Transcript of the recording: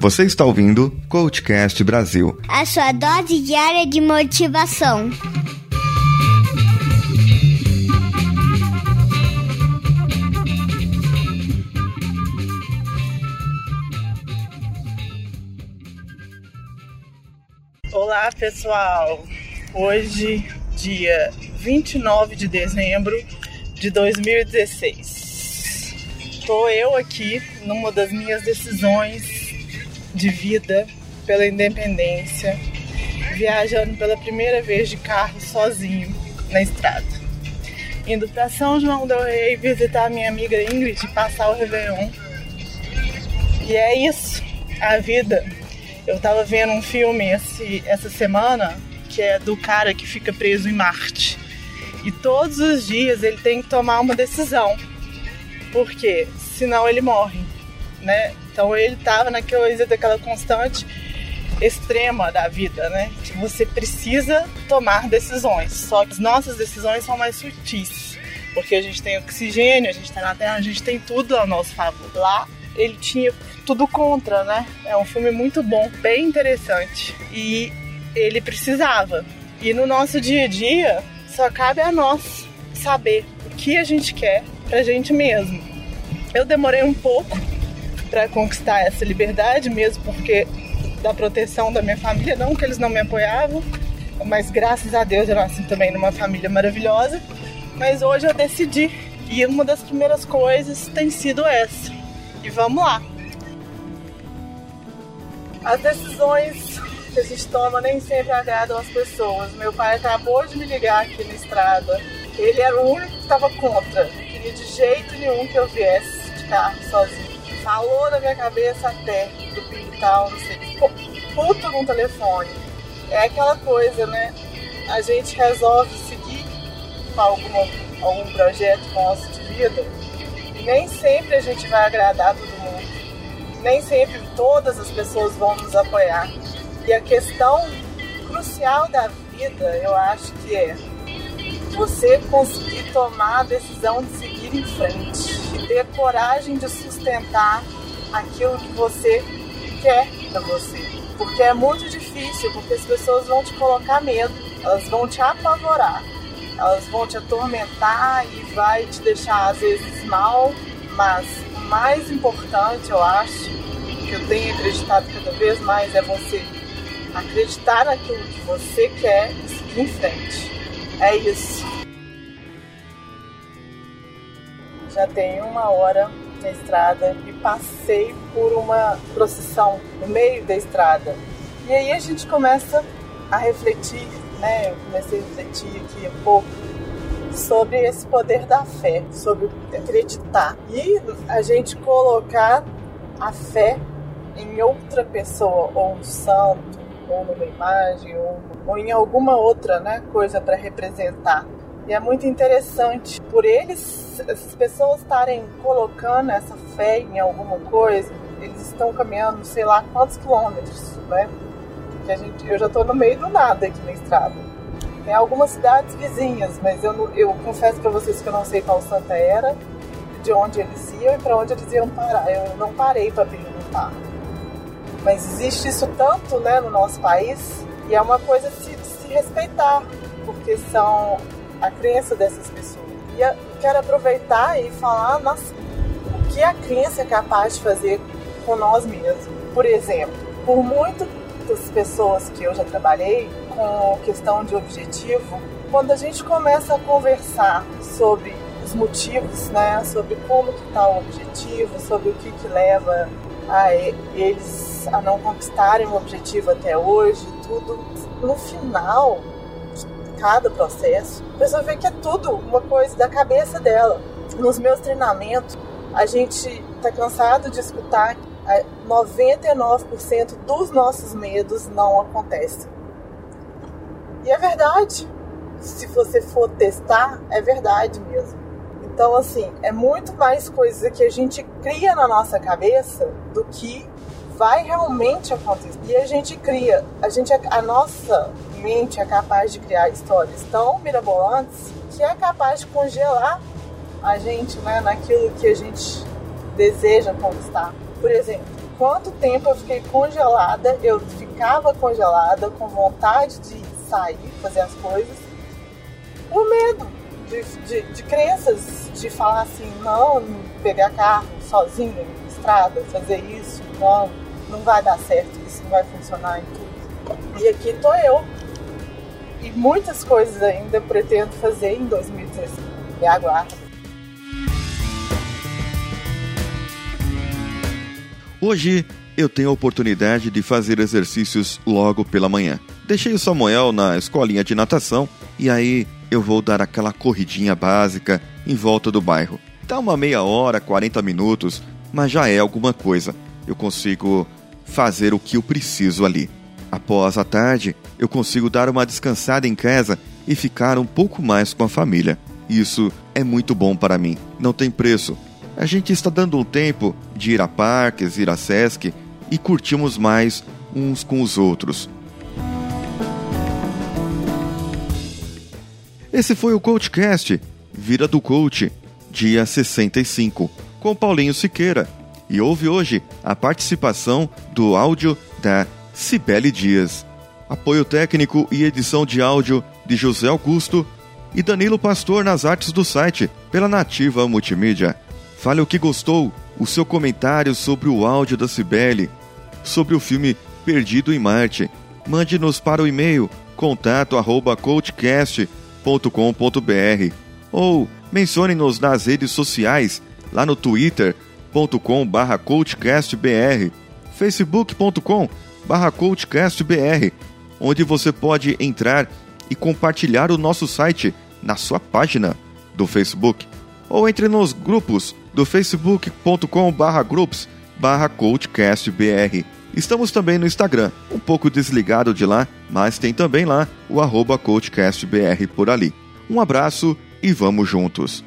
Você está ouvindo Coachcast Brasil. A sua dose diária de motivação. Olá, pessoal. Hoje, dia 29 de dezembro de 2016. Estou eu aqui numa das minhas decisões de vida pela independência, viajando pela primeira vez de carro sozinho na estrada. Indo para São João del Rei visitar a minha amiga Ingrid e passar o Réveillon. E é isso, a vida. Eu tava vendo um filme esse, essa semana que é do cara que fica preso em Marte. E todos os dias ele tem que tomar uma decisão. Por quê? Senão ele morre, né? Então ele tava naquela daquela constante extrema da vida, né? Que você precisa tomar decisões. Só que as nossas decisões são mais sutis. Porque a gente tem oxigênio, a gente tá na Terra, a gente tem tudo ao nosso favor. Lá ele tinha tudo contra, né? É um filme muito bom, bem interessante. E ele precisava. E no nosso dia a dia, só cabe a nós saber o que a gente quer pra gente mesmo. Eu demorei um pouco para conquistar essa liberdade, mesmo porque da proteção da minha família, não que eles não me apoiavam, mas graças a Deus eu nasci também numa família maravilhosa. Mas hoje eu decidi e uma das primeiras coisas tem sido essa. E vamos lá. As decisões que a gente toma nem sempre agradam as pessoas. Meu pai acabou de me ligar aqui na estrada. Ele era o único que estava contra. Queria de jeito nenhum que eu viesse de carro sozinho. Falou na minha cabeça até do pintal, não sei. Puto no telefone. É aquela coisa, né? A gente resolve seguir alguma, algum projeto nosso de vida nem sempre a gente vai agradar todo mundo. Nem sempre todas as pessoas vão nos apoiar. E a questão crucial da vida, eu acho que é você conseguir tomar a decisão de seguir em frente ter coragem de sustentar aquilo que você quer para você. Porque é muito difícil, porque as pessoas vão te colocar medo, elas vão te apavorar, elas vão te atormentar e vai te deixar às vezes mal, mas o mais importante, eu acho, que eu tenho acreditado cada vez mais é você acreditar naquilo que você quer e seguir em frente. É isso. Já tenho uma hora na estrada e passei por uma procissão no meio da estrada. E aí a gente começa a refletir, né? Eu comecei a refletir aqui um pouco sobre esse poder da fé, sobre acreditar e a gente colocar a fé em outra pessoa, ou um santo, ou numa imagem, ou, ou em alguma outra né, coisa para representar. E é muito interessante por eles, essas pessoas estarem colocando essa fé em alguma coisa, eles estão caminhando sei lá quantos quilômetros, né? Que a gente, eu já estou no meio do nada aqui na estrada. Tem algumas cidades vizinhas, mas eu, eu confesso para vocês que eu não sei qual santa era, de onde eles iam e para onde eles iam parar. Eu não parei para perguntar. Mas existe isso tanto né, no nosso país e é uma coisa de se, de se respeitar, porque são a crença dessas pessoas. E eu quero aproveitar e falar nossa, o que a crença é capaz de fazer com nós mesmos. Por exemplo, por muitas pessoas que eu já trabalhei com questão de objetivo, quando a gente começa a conversar sobre os motivos, né, sobre como que está o objetivo, sobre o que que leva a eles a não conquistarem o objetivo até hoje, tudo, no final cada processo, a pessoa vê que é tudo uma coisa da cabeça dela. Nos meus treinamentos, a gente está cansado de escutar que 99% dos nossos medos não acontecem. E é verdade. Se você for testar, é verdade mesmo. Então, assim, é muito mais coisa que a gente cria na nossa cabeça do que vai realmente acontecer. E a gente cria, a gente a nossa mente é capaz de criar histórias tão mirabolantes que é capaz de congelar a gente, né, naquilo que a gente deseja conquistar. Por exemplo, quanto tempo eu fiquei congelada, eu ficava congelada com vontade de sair, fazer as coisas, por medo de, de, de crenças, de falar assim, não, pegar carro sozinho, estrada, fazer isso, não, não vai dar certo, isso não vai funcionar em tudo. E aqui tô eu. E muitas coisas ainda pretendo fazer em 2016. Me aguarda. Hoje eu tenho a oportunidade de fazer exercícios logo pela manhã. Deixei o Samuel na escolinha de natação e aí eu vou dar aquela corridinha básica em volta do bairro. Dá uma meia hora, 40 minutos, mas já é alguma coisa. Eu consigo fazer o que eu preciso ali. Após a tarde, eu consigo dar uma descansada em casa e ficar um pouco mais com a família. Isso é muito bom para mim, não tem preço. A gente está dando um tempo de ir a parques, ir a Sesc e curtimos mais uns com os outros. Esse foi o Coachcast, Vida do Coach, dia 65, com Paulinho Siqueira. E houve hoje a participação do áudio da Cibele Dias. Apoio técnico e edição de áudio de José Augusto e Danilo Pastor nas artes do site, pela Nativa Multimídia. Fale o que gostou, o seu comentário sobre o áudio da Cibele, sobre o filme Perdido em Marte. Mande-nos para o e-mail contato@coachcast.com.br ou mencione-nos nas redes sociais, lá no twitter.com/coachcastbr, facebook.com/coachcastbr, onde você pode entrar e compartilhar o nosso site na sua página do Facebook ou entre nos grupos do facebook.com/groups/coachcastbr. Estamos também no Instagram, um pouco desligado de lá, mas tem também lá o arroba coachcastbr por ali. Um abraço e vamos juntos!